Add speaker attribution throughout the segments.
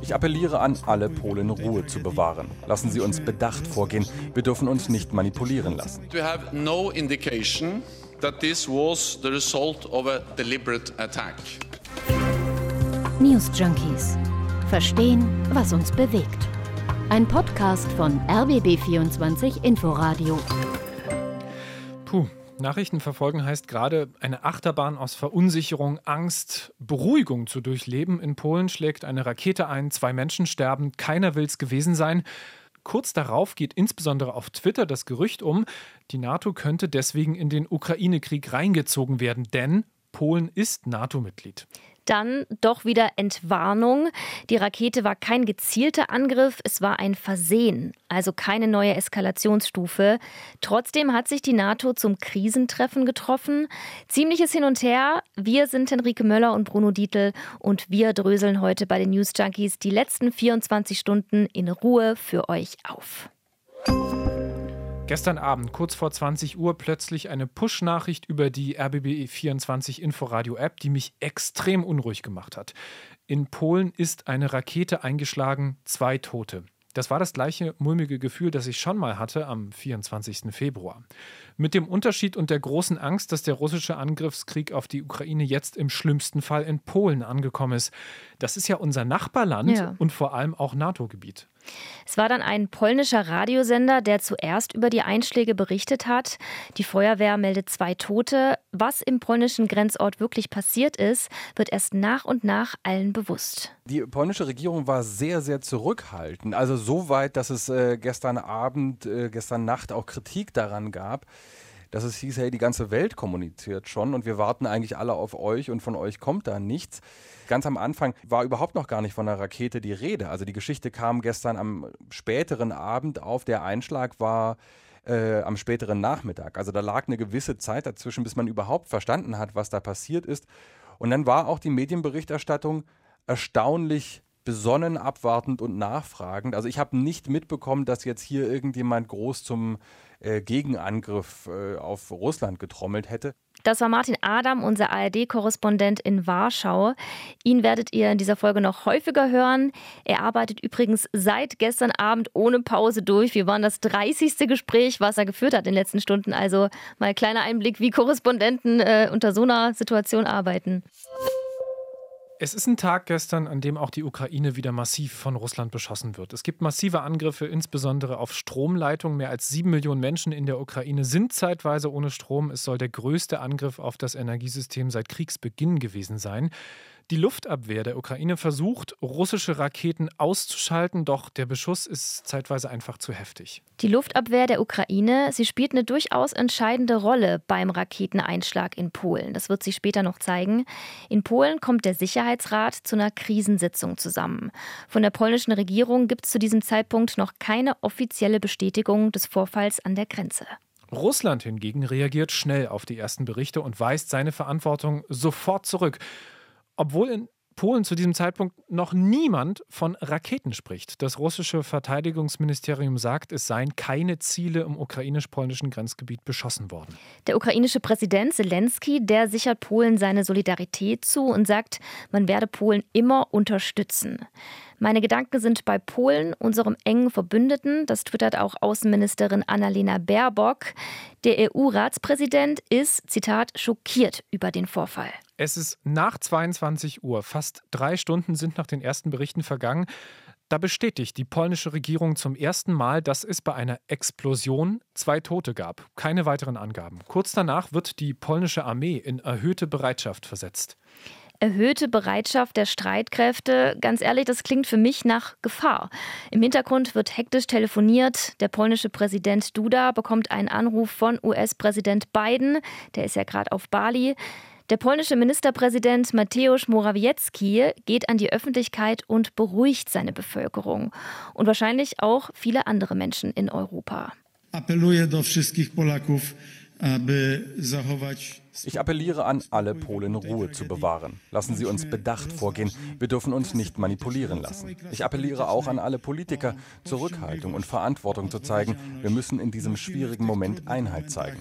Speaker 1: Ich appelliere an alle Polen, Ruhe zu bewahren. Lassen Sie uns bedacht vorgehen. Wir dürfen uns nicht manipulieren lassen.
Speaker 2: We have no indication that this was the result of a deliberate attack.
Speaker 3: News Junkies. Verstehen, was uns bewegt. Ein Podcast von RBB24 Inforadio.
Speaker 4: Nachrichten verfolgen heißt gerade eine Achterbahn aus Verunsicherung, Angst, Beruhigung zu durchleben. In Polen schlägt eine Rakete ein, zwei Menschen sterben, keiner will es gewesen sein. Kurz darauf geht insbesondere auf Twitter das Gerücht um, die NATO könnte deswegen in den Ukraine-Krieg reingezogen werden, denn Polen ist NATO-Mitglied
Speaker 5: dann doch wieder Entwarnung. Die Rakete war kein gezielter Angriff, es war ein Versehen, also keine neue Eskalationsstufe. Trotzdem hat sich die NATO zum Krisentreffen getroffen. Ziemliches Hin und Her. Wir sind Henrike Möller und Bruno Dietl und wir dröseln heute bei den News Junkies die letzten 24 Stunden in Ruhe für euch auf.
Speaker 4: Gestern Abend, kurz vor 20 Uhr, plötzlich eine Push-Nachricht über die RBB24 Inforadio-App, die mich extrem unruhig gemacht hat. In Polen ist eine Rakete eingeschlagen, zwei Tote. Das war das gleiche mulmige Gefühl, das ich schon mal hatte am 24. Februar. Mit dem Unterschied und der großen Angst, dass der russische Angriffskrieg auf die Ukraine jetzt im schlimmsten Fall in Polen angekommen ist. Das ist ja unser Nachbarland ja. und vor allem auch NATO-Gebiet.
Speaker 5: Es war dann ein polnischer Radiosender, der zuerst über die Einschläge berichtet hat. Die Feuerwehr meldet zwei Tote. Was im polnischen Grenzort wirklich passiert ist, wird erst nach und nach allen bewusst.
Speaker 1: Die polnische Regierung war sehr, sehr zurückhaltend. Also so weit, dass es äh, gestern Abend, äh, gestern Nacht auch Kritik daran gab dass es hieß, hey, die ganze Welt kommuniziert schon und wir warten eigentlich alle auf euch und von euch kommt da nichts. Ganz am Anfang war überhaupt noch gar nicht von einer Rakete die Rede. Also die Geschichte kam gestern am späteren Abend auf. Der Einschlag war äh, am späteren Nachmittag. Also da lag eine gewisse Zeit dazwischen, bis man überhaupt verstanden hat, was da passiert ist. Und dann war auch die Medienberichterstattung erstaunlich besonnen, abwartend und nachfragend. Also ich habe nicht mitbekommen, dass jetzt hier irgendjemand groß zum äh, Gegenangriff äh, auf Russland getrommelt hätte.
Speaker 5: Das war Martin Adam, unser ARD-Korrespondent in Warschau. Ihn werdet ihr in dieser Folge noch häufiger hören. Er arbeitet übrigens seit gestern Abend ohne Pause durch. Wir waren das 30. Gespräch, was er geführt hat in den letzten Stunden. Also mal ein kleiner Einblick, wie Korrespondenten äh, unter so einer Situation arbeiten.
Speaker 4: Es ist ein Tag gestern, an dem auch die Ukraine wieder massiv von Russland beschossen wird. Es gibt massive Angriffe, insbesondere auf Stromleitungen. Mehr als sieben Millionen Menschen in der Ukraine sind zeitweise ohne Strom. Es soll der größte Angriff auf das Energiesystem seit Kriegsbeginn gewesen sein. Die Luftabwehr der Ukraine versucht, russische Raketen auszuschalten, doch der Beschuss ist zeitweise einfach zu heftig.
Speaker 5: Die Luftabwehr der Ukraine, sie spielt eine durchaus entscheidende Rolle beim Raketeneinschlag in Polen. Das wird sich später noch zeigen. In Polen kommt der Sicherheitsrat zu einer Krisensitzung zusammen. Von der polnischen Regierung gibt es zu diesem Zeitpunkt noch keine offizielle Bestätigung des Vorfalls an der Grenze.
Speaker 4: Russland hingegen reagiert schnell auf die ersten Berichte und weist seine Verantwortung sofort zurück obwohl in Polen zu diesem Zeitpunkt noch niemand von Raketen spricht. Das russische Verteidigungsministerium sagt, es seien keine Ziele im ukrainisch-polnischen Grenzgebiet beschossen worden.
Speaker 5: Der ukrainische Präsident Zelensky, der sichert Polen seine Solidarität zu und sagt, man werde Polen immer unterstützen. Meine Gedanken sind bei Polen, unserem engen Verbündeten. Das twittert auch Außenministerin Annalena Baerbock. Der EU-Ratspräsident ist, Zitat, schockiert über den Vorfall.
Speaker 4: Es ist nach 22 Uhr. Fast drei Stunden sind nach den ersten Berichten vergangen. Da bestätigt die polnische Regierung zum ersten Mal, dass es bei einer Explosion zwei Tote gab. Keine weiteren Angaben. Kurz danach wird die polnische Armee in erhöhte Bereitschaft versetzt
Speaker 5: erhöhte Bereitschaft der Streitkräfte. Ganz ehrlich, das klingt für mich nach Gefahr. Im Hintergrund wird hektisch telefoniert. Der polnische Präsident Duda bekommt einen Anruf von US-Präsident Biden. Der ist ja gerade auf Bali. Der polnische Ministerpräsident Mateusz Morawiecki geht an die Öffentlichkeit und beruhigt seine Bevölkerung und wahrscheinlich auch viele andere Menschen in Europa.
Speaker 6: Apeluję do wszystkich Polaków,
Speaker 1: ich appelliere an alle Polen, Ruhe zu bewahren. Lassen Sie uns bedacht vorgehen. Wir dürfen uns nicht manipulieren lassen. Ich appelliere auch an alle Politiker, Zurückhaltung und Verantwortung zu zeigen. Wir müssen in diesem schwierigen Moment Einheit zeigen.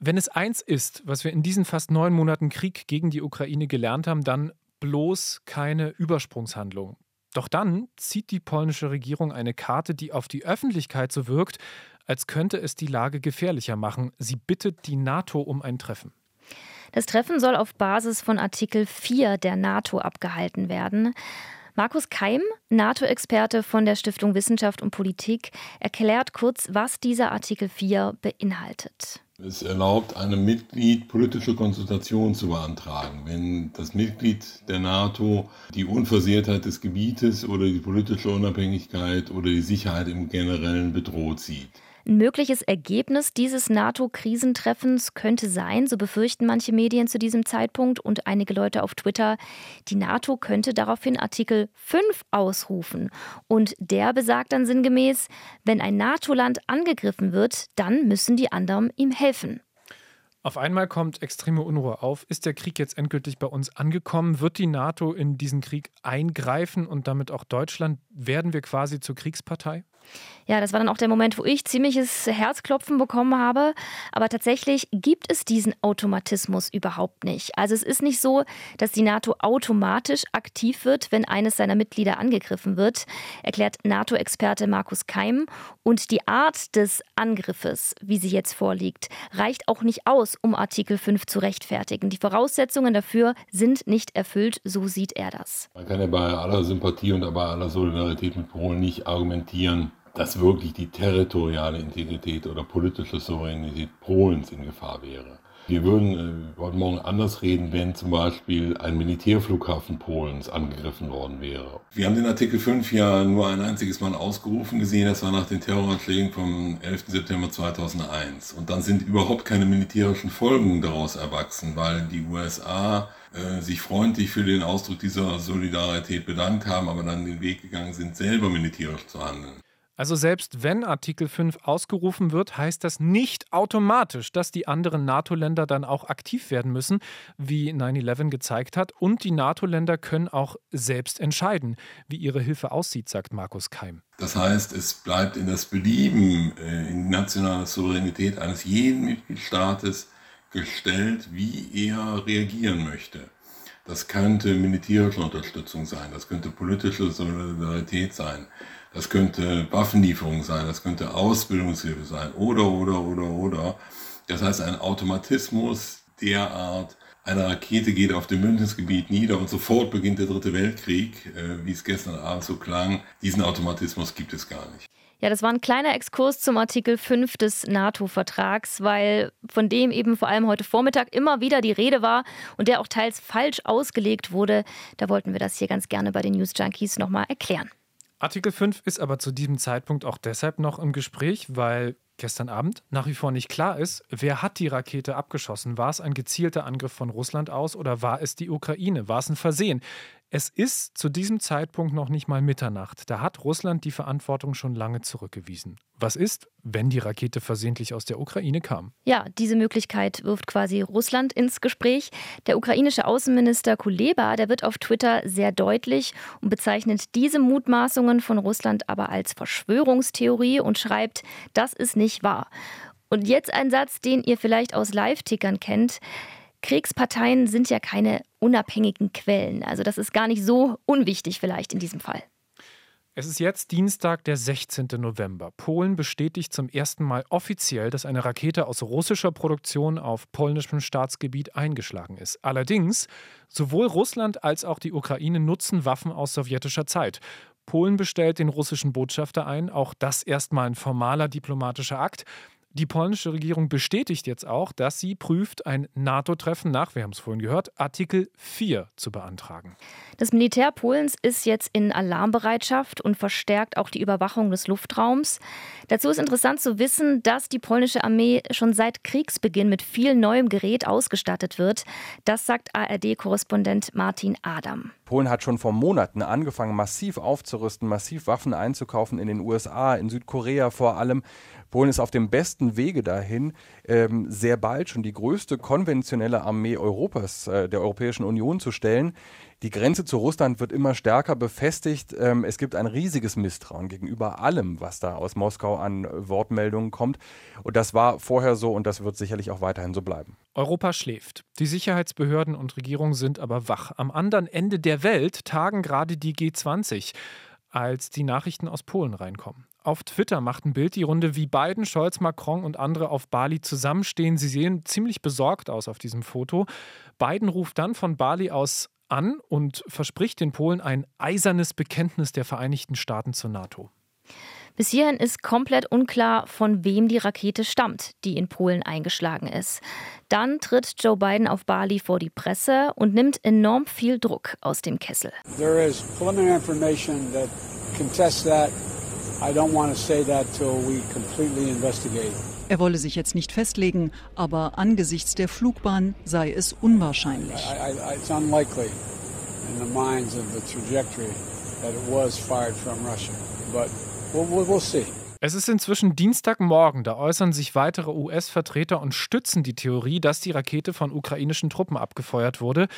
Speaker 4: Wenn es eins ist, was wir in diesen fast neun Monaten Krieg gegen die Ukraine gelernt haben, dann bloß keine Übersprungshandlung. Doch dann zieht die polnische Regierung eine Karte, die auf die Öffentlichkeit so wirkt, als könnte es die Lage gefährlicher machen. Sie bittet die NATO um ein Treffen.
Speaker 5: Das Treffen soll auf Basis von Artikel 4 der NATO abgehalten werden. Markus Keim, NATO-Experte von der Stiftung Wissenschaft und Politik, erklärt kurz, was dieser Artikel 4 beinhaltet.
Speaker 7: Es erlaubt einem Mitglied politische Konsultationen zu beantragen, wenn das Mitglied der NATO die Unversehrtheit des Gebietes oder die politische Unabhängigkeit oder die Sicherheit im Generellen bedroht sieht.
Speaker 5: Ein mögliches Ergebnis dieses NATO-Krisentreffens könnte sein, so befürchten manche Medien zu diesem Zeitpunkt und einige Leute auf Twitter, die NATO könnte daraufhin Artikel 5 ausrufen. Und der besagt dann sinngemäß, wenn ein NATO-Land angegriffen wird, dann müssen die anderen ihm helfen.
Speaker 4: Auf einmal kommt extreme Unruhe auf. Ist der Krieg jetzt endgültig bei uns angekommen? Wird die NATO in diesen Krieg eingreifen und damit auch Deutschland? Werden wir quasi zur Kriegspartei?
Speaker 5: Ja, das war dann auch der Moment, wo ich ziemliches Herzklopfen bekommen habe. Aber tatsächlich gibt es diesen Automatismus überhaupt nicht. Also es ist nicht so, dass die NATO automatisch aktiv wird, wenn eines seiner Mitglieder angegriffen wird, erklärt NATO-Experte Markus Keim. Und die Art des Angriffes, wie sie jetzt vorliegt, reicht auch nicht aus, um Artikel 5 zu rechtfertigen. Die Voraussetzungen dafür sind nicht erfüllt, so sieht er das.
Speaker 7: Man kann ja bei aller Sympathie und bei aller Solidarität mit Polen nicht argumentieren, dass wirklich die territoriale Integrität oder politische Souveränität Polens in Gefahr wäre. Wir würden äh, heute Morgen anders reden, wenn zum Beispiel ein Militärflughafen Polens angegriffen worden wäre. Wir haben den Artikel 5 ja nur ein einziges Mal ausgerufen gesehen, das war nach den Terroranschlägen vom 11. September 2001. Und dann sind überhaupt keine militärischen Folgen daraus erwachsen, weil die USA äh, sich freundlich für den Ausdruck dieser Solidarität bedankt haben, aber dann den Weg gegangen sind, selber militärisch zu handeln.
Speaker 4: Also selbst wenn Artikel 5 ausgerufen wird, heißt das nicht automatisch, dass die anderen NATO-Länder dann auch aktiv werden müssen, wie 9-11 gezeigt hat. Und die NATO-Länder können auch selbst entscheiden, wie ihre Hilfe aussieht, sagt Markus Keim.
Speaker 7: Das heißt, es bleibt in das Belieben, äh, in nationale Souveränität eines jeden Mitgliedstaates gestellt, wie er reagieren möchte. Das könnte militärische Unterstützung sein, das könnte politische Solidarität sein. Das könnte Waffenlieferung sein, das könnte Ausbildungshilfe sein oder, oder, oder, oder. Das heißt, ein Automatismus derart, eine Rakete geht auf dem Bündnisgebiet nieder und sofort beginnt der dritte Weltkrieg, äh, wie es gestern Abend so klang. Diesen Automatismus gibt es gar nicht.
Speaker 5: Ja, das war ein kleiner Exkurs zum Artikel 5 des NATO-Vertrags, weil von dem eben vor allem heute Vormittag immer wieder die Rede war und der auch teils falsch ausgelegt wurde. Da wollten wir das hier ganz gerne bei den News Junkies nochmal erklären.
Speaker 4: Artikel 5 ist aber zu diesem Zeitpunkt auch deshalb noch im Gespräch, weil gestern Abend nach wie vor nicht klar ist, wer hat die Rakete abgeschossen. War es ein gezielter Angriff von Russland aus oder war es die Ukraine? War es ein Versehen? Es ist zu diesem Zeitpunkt noch nicht mal Mitternacht. Da hat Russland die Verantwortung schon lange zurückgewiesen. Was ist, wenn die Rakete versehentlich aus der Ukraine kam?
Speaker 5: Ja, diese Möglichkeit wirft quasi Russland ins Gespräch. Der ukrainische Außenminister Kuleba, der wird auf Twitter sehr deutlich und bezeichnet diese Mutmaßungen von Russland aber als Verschwörungstheorie und schreibt, das ist nicht wahr. Und jetzt ein Satz, den ihr vielleicht aus Live-Tickern kennt. Kriegsparteien sind ja keine unabhängigen Quellen. Also das ist gar nicht so unwichtig vielleicht in diesem Fall.
Speaker 4: Es ist jetzt Dienstag, der 16. November. Polen bestätigt zum ersten Mal offiziell, dass eine Rakete aus russischer Produktion auf polnischem Staatsgebiet eingeschlagen ist. Allerdings, sowohl Russland als auch die Ukraine nutzen Waffen aus sowjetischer Zeit. Polen bestellt den russischen Botschafter ein, auch das erstmal ein formaler diplomatischer Akt. Die polnische Regierung bestätigt jetzt auch, dass sie prüft, ein NATO-Treffen nach, wir haben es vorhin gehört, Artikel 4 zu beantragen.
Speaker 5: Das Militär Polens ist jetzt in Alarmbereitschaft und verstärkt auch die Überwachung des Luftraums. Dazu ist interessant zu wissen, dass die polnische Armee schon seit Kriegsbeginn mit viel neuem Gerät ausgestattet wird. Das sagt ARD-Korrespondent Martin Adam.
Speaker 1: Polen hat schon vor Monaten angefangen, massiv aufzurüsten, massiv Waffen einzukaufen in den USA, in Südkorea vor allem. Polen ist auf dem besten Wege dahin, ähm, sehr bald schon die größte konventionelle Armee Europas, äh, der Europäischen Union zu stellen. Die Grenze zu Russland wird immer stärker befestigt. Ähm, es gibt ein riesiges Misstrauen gegenüber allem, was da aus Moskau an Wortmeldungen kommt. Und das war vorher so und das wird sicherlich auch weiterhin so bleiben.
Speaker 4: Europa schläft. Die Sicherheitsbehörden und Regierungen sind aber wach. Am anderen Ende der Welt tagen gerade die G20, als die Nachrichten aus Polen reinkommen. Auf Twitter macht ein Bild die Runde, wie Biden, Scholz, Macron und andere auf Bali zusammenstehen. Sie sehen ziemlich besorgt aus auf diesem Foto. Biden ruft dann von Bali aus an und verspricht den Polen ein eisernes Bekenntnis der Vereinigten Staaten zur NATO.
Speaker 5: Bis hierhin ist komplett unklar, von wem die Rakete stammt, die in Polen eingeschlagen ist. Dann tritt Joe Biden auf Bali vor die Presse und nimmt enorm viel Druck aus dem Kessel. There is preliminary information that contests that. I don't want to say that till we completely
Speaker 8: investigate. Er wolle sich jetzt nicht festlegen, aber angesichts der Flugbahn sei es unwahrscheinlich. It's unlikely in the minds of the trajectory
Speaker 4: that it was fired from Russia, but we'll, we'll see. Es ist inzwischen Dienstagmorgen, da äußern sich weitere US-Vertreter und stützen die Theorie, dass die Rakete von ukrainischen Truppen abgefeuert wurde.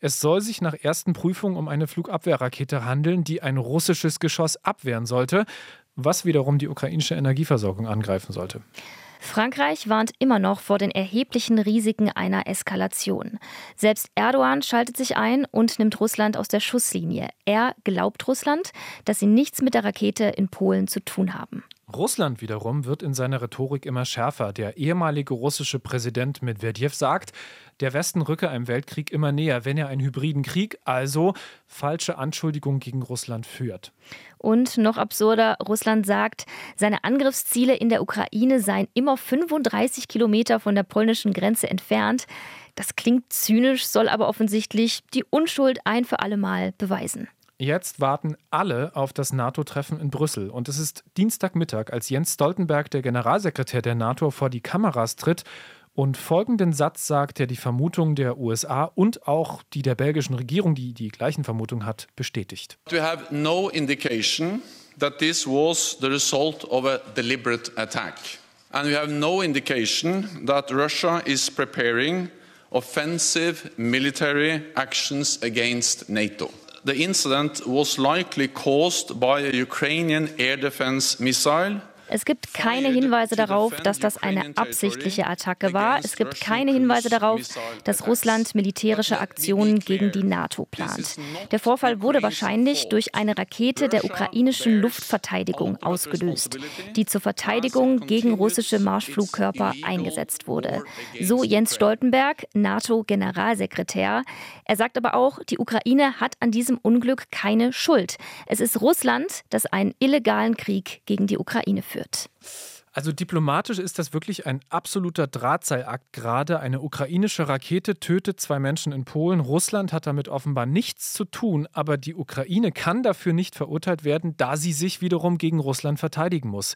Speaker 4: Es soll sich nach ersten Prüfungen um eine Flugabwehrrakete handeln, die ein russisches Geschoss abwehren sollte, was wiederum die ukrainische Energieversorgung angreifen sollte.
Speaker 5: Frankreich warnt immer noch vor den erheblichen Risiken einer Eskalation. Selbst Erdogan schaltet sich ein und nimmt Russland aus der Schusslinie. Er glaubt Russland, dass sie nichts mit der Rakete in Polen zu tun haben.
Speaker 4: Russland wiederum wird in seiner Rhetorik immer schärfer. Der ehemalige russische Präsident Medvedev sagt, der Westen rücke einem Weltkrieg immer näher, wenn er einen hybriden Krieg, also falsche Anschuldigungen gegen Russland führt.
Speaker 5: Und noch absurder, Russland sagt, seine Angriffsziele in der Ukraine seien immer 35 Kilometer von der polnischen Grenze entfernt. Das klingt zynisch, soll aber offensichtlich die Unschuld ein für alle Mal beweisen.
Speaker 4: Jetzt warten alle auf das NATO-Treffen in Brüssel. Und es ist Dienstagmittag, als Jens Stoltenberg, der Generalsekretär der NATO, vor die Kameras tritt und folgenden Satz sagt, der die Vermutung der USA und auch die der belgischen Regierung, die die gleichen Vermutungen hat, bestätigt.
Speaker 2: We have no indication that this was the result of a deliberate attack. And we have no indication that Russia is preparing offensive military actions against NATO the incident was likely caused by a Ukrainian air defense missile
Speaker 5: Es gibt keine Hinweise darauf, dass das eine absichtliche Attacke war. Es gibt keine Hinweise darauf, dass Russland militärische Aktionen gegen die NATO plant. Der Vorfall wurde wahrscheinlich durch eine Rakete der ukrainischen Luftverteidigung ausgelöst, die zur Verteidigung gegen russische Marschflugkörper eingesetzt wurde. So Jens Stoltenberg, NATO-Generalsekretär. Er sagt aber auch, die Ukraine hat an diesem Unglück keine Schuld. Es ist Russland, das einen illegalen Krieg gegen die Ukraine führt führt.
Speaker 4: Also diplomatisch ist das wirklich ein absoluter Drahtseilakt gerade. Eine ukrainische Rakete tötet zwei Menschen in Polen. Russland hat damit offenbar nichts zu tun, aber die Ukraine kann dafür nicht verurteilt werden, da sie sich wiederum gegen Russland verteidigen muss.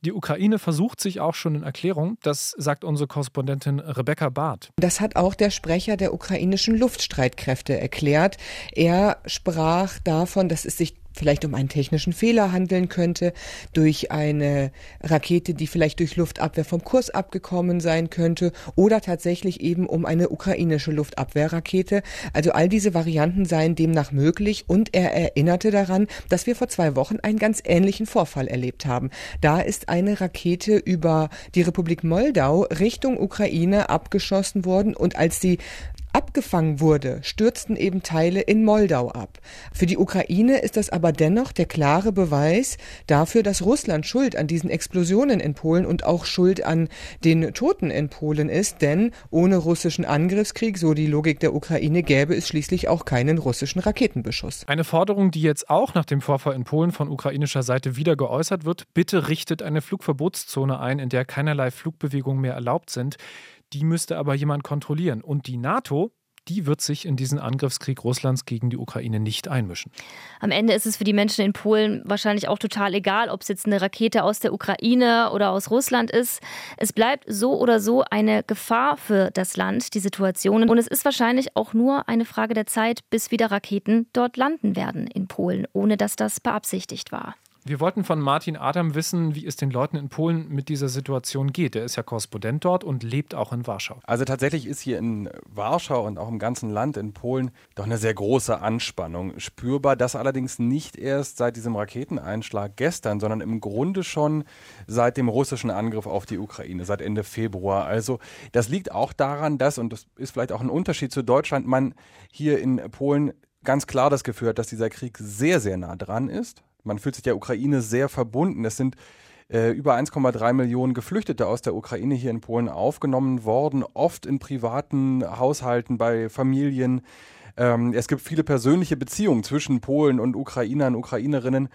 Speaker 4: Die Ukraine versucht sich auch schon in Erklärung. Das sagt unsere Korrespondentin Rebecca Barth.
Speaker 9: Das hat auch der Sprecher der ukrainischen Luftstreitkräfte erklärt. Er sprach davon, dass es sich vielleicht um einen technischen Fehler handeln könnte, durch eine Rakete, die vielleicht durch Luftabwehr vom Kurs abgekommen sein könnte oder tatsächlich eben um eine ukrainische Luftabwehrrakete. Also all diese Varianten seien demnach möglich und er erinnerte daran, dass wir vor zwei Wochen einen ganz ähnlichen Vorfall erlebt haben. Da ist eine Rakete über die Republik Moldau Richtung Ukraine abgeschossen worden und als die abgefangen wurde, stürzten eben Teile in Moldau ab. Für die Ukraine ist das aber dennoch der klare Beweis dafür, dass Russland schuld an diesen Explosionen in Polen und auch schuld an den Toten in Polen ist, denn ohne russischen Angriffskrieg, so die Logik der Ukraine, gäbe es schließlich auch keinen russischen Raketenbeschuss.
Speaker 4: Eine Forderung, die jetzt auch nach dem Vorfall in Polen von ukrainischer Seite wieder geäußert wird, bitte richtet eine Flugverbotszone ein, in der keinerlei Flugbewegungen mehr erlaubt sind. Die müsste aber jemand kontrollieren. Und die NATO, die wird sich in diesen Angriffskrieg Russlands gegen die Ukraine nicht einmischen.
Speaker 5: Am Ende ist es für die Menschen in Polen wahrscheinlich auch total egal, ob es jetzt eine Rakete aus der Ukraine oder aus Russland ist. Es bleibt so oder so eine Gefahr für das Land, die Situation. Und es ist wahrscheinlich auch nur eine Frage der Zeit, bis wieder Raketen dort landen werden in Polen, ohne dass das beabsichtigt war.
Speaker 4: Wir wollten von Martin Adam wissen, wie es den Leuten in Polen mit dieser Situation geht. Er ist ja Korrespondent dort und lebt auch in Warschau.
Speaker 1: Also tatsächlich ist hier in Warschau und auch im ganzen Land in Polen doch eine sehr große Anspannung spürbar. Das allerdings nicht erst seit diesem Raketeneinschlag gestern, sondern im Grunde schon seit dem russischen Angriff auf die Ukraine, seit Ende Februar. Also das liegt auch daran, dass, und das ist vielleicht auch ein Unterschied zu Deutschland, man hier in Polen ganz klar das Gefühl hat, dass dieser Krieg sehr, sehr nah dran ist man fühlt sich der Ukraine sehr verbunden. Es sind äh, über 1,3 Millionen Geflüchtete aus der Ukraine hier in Polen aufgenommen worden, oft in privaten Haushalten, bei Familien. Ähm, es gibt viele persönliche Beziehungen zwischen Polen und Ukrainern, Ukrainerinnen.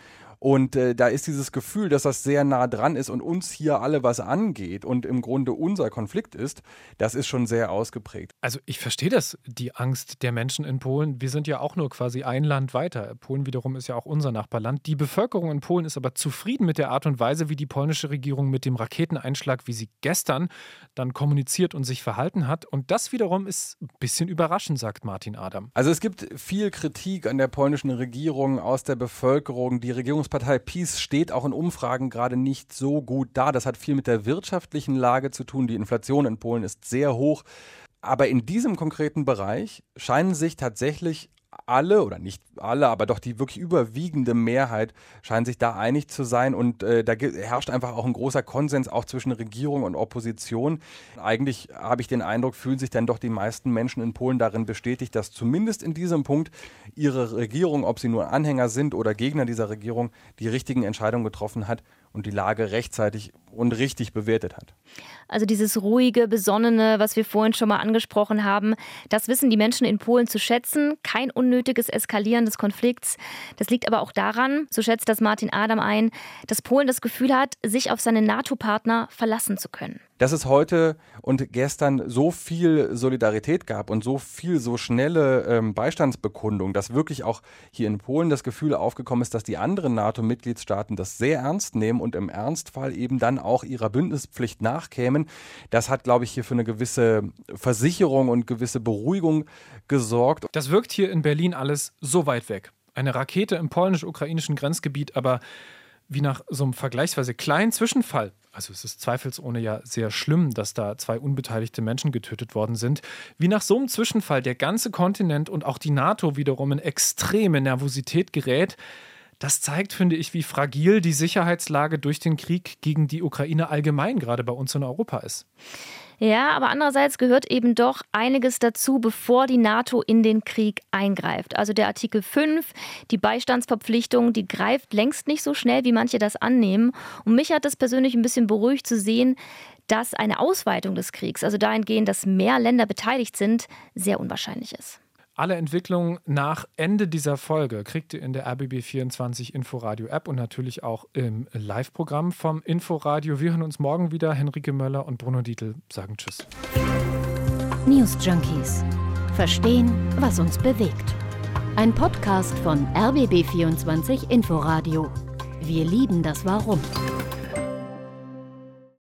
Speaker 1: Und äh, da ist dieses Gefühl, dass das sehr nah dran ist und uns hier alle was angeht und im Grunde unser Konflikt ist, das ist schon sehr ausgeprägt.
Speaker 4: Also ich verstehe das, die Angst der Menschen in Polen. Wir sind ja auch nur quasi ein Land weiter. Polen wiederum ist ja auch unser Nachbarland. Die Bevölkerung in Polen ist aber zufrieden mit der Art und Weise, wie die polnische Regierung mit dem Raketeneinschlag, wie sie gestern dann kommuniziert und sich verhalten hat. Und das wiederum ist ein bisschen überraschend, sagt Martin Adam.
Speaker 1: Also es gibt viel Kritik an der polnischen Regierung aus der Bevölkerung. Die Regierungs Volkspartei Peace steht auch in Umfragen gerade nicht so gut da. Das hat viel mit der wirtschaftlichen Lage zu tun. Die Inflation in Polen ist sehr hoch. Aber in diesem konkreten Bereich scheinen sich tatsächlich alle oder nicht alle, aber doch die wirklich überwiegende Mehrheit scheint sich da einig zu sein und äh, da herrscht einfach auch ein großer Konsens auch zwischen Regierung und Opposition. Eigentlich habe ich den Eindruck, fühlen sich dann doch die meisten Menschen in Polen darin bestätigt, dass zumindest in diesem Punkt ihre Regierung, ob sie nur Anhänger sind oder Gegner dieser Regierung, die richtigen Entscheidungen getroffen hat und die Lage rechtzeitig und richtig bewertet hat.
Speaker 5: Also dieses ruhige, besonnene, was wir vorhin schon mal angesprochen haben, das wissen die Menschen in Polen zu schätzen. Kein unnötiges Eskalieren des Konflikts. Das liegt aber auch daran, so schätzt das Martin Adam ein, dass Polen das Gefühl hat, sich auf seine NATO-Partner verlassen zu können
Speaker 1: dass es heute und gestern so viel Solidarität gab und so viel, so schnelle ähm, Beistandsbekundung, dass wirklich auch hier in Polen das Gefühl aufgekommen ist, dass die anderen NATO-Mitgliedstaaten das sehr ernst nehmen und im Ernstfall eben dann auch ihrer Bündnispflicht nachkämen. Das hat, glaube ich, hier für eine gewisse Versicherung und gewisse Beruhigung gesorgt.
Speaker 4: Das wirkt hier in Berlin alles so weit weg. Eine Rakete im polnisch-ukrainischen Grenzgebiet, aber wie nach so einem vergleichsweise kleinen Zwischenfall. Also es ist zweifelsohne ja sehr schlimm, dass da zwei unbeteiligte Menschen getötet worden sind. Wie nach so einem Zwischenfall der ganze Kontinent und auch die NATO wiederum in extreme Nervosität gerät, das zeigt, finde ich, wie fragil die Sicherheitslage durch den Krieg gegen die Ukraine allgemein gerade bei uns in Europa ist.
Speaker 5: Ja, aber andererseits gehört eben doch einiges dazu, bevor die NATO in den Krieg eingreift. Also der Artikel 5, die Beistandsverpflichtung, die greift längst nicht so schnell, wie manche das annehmen. Und mich hat es persönlich ein bisschen beruhigt zu sehen, dass eine Ausweitung des Kriegs, also dahingehend, dass mehr Länder beteiligt sind, sehr unwahrscheinlich ist.
Speaker 4: Alle Entwicklungen nach Ende dieser Folge kriegt ihr in der RBB24 Inforadio App und natürlich auch im Live-Programm vom Inforadio. Wir hören uns morgen wieder. Henrike Möller und Bruno Dietl sagen Tschüss.
Speaker 3: News Junkies. Verstehen, was uns bewegt. Ein Podcast von RBB24 Inforadio. Wir lieben das Warum.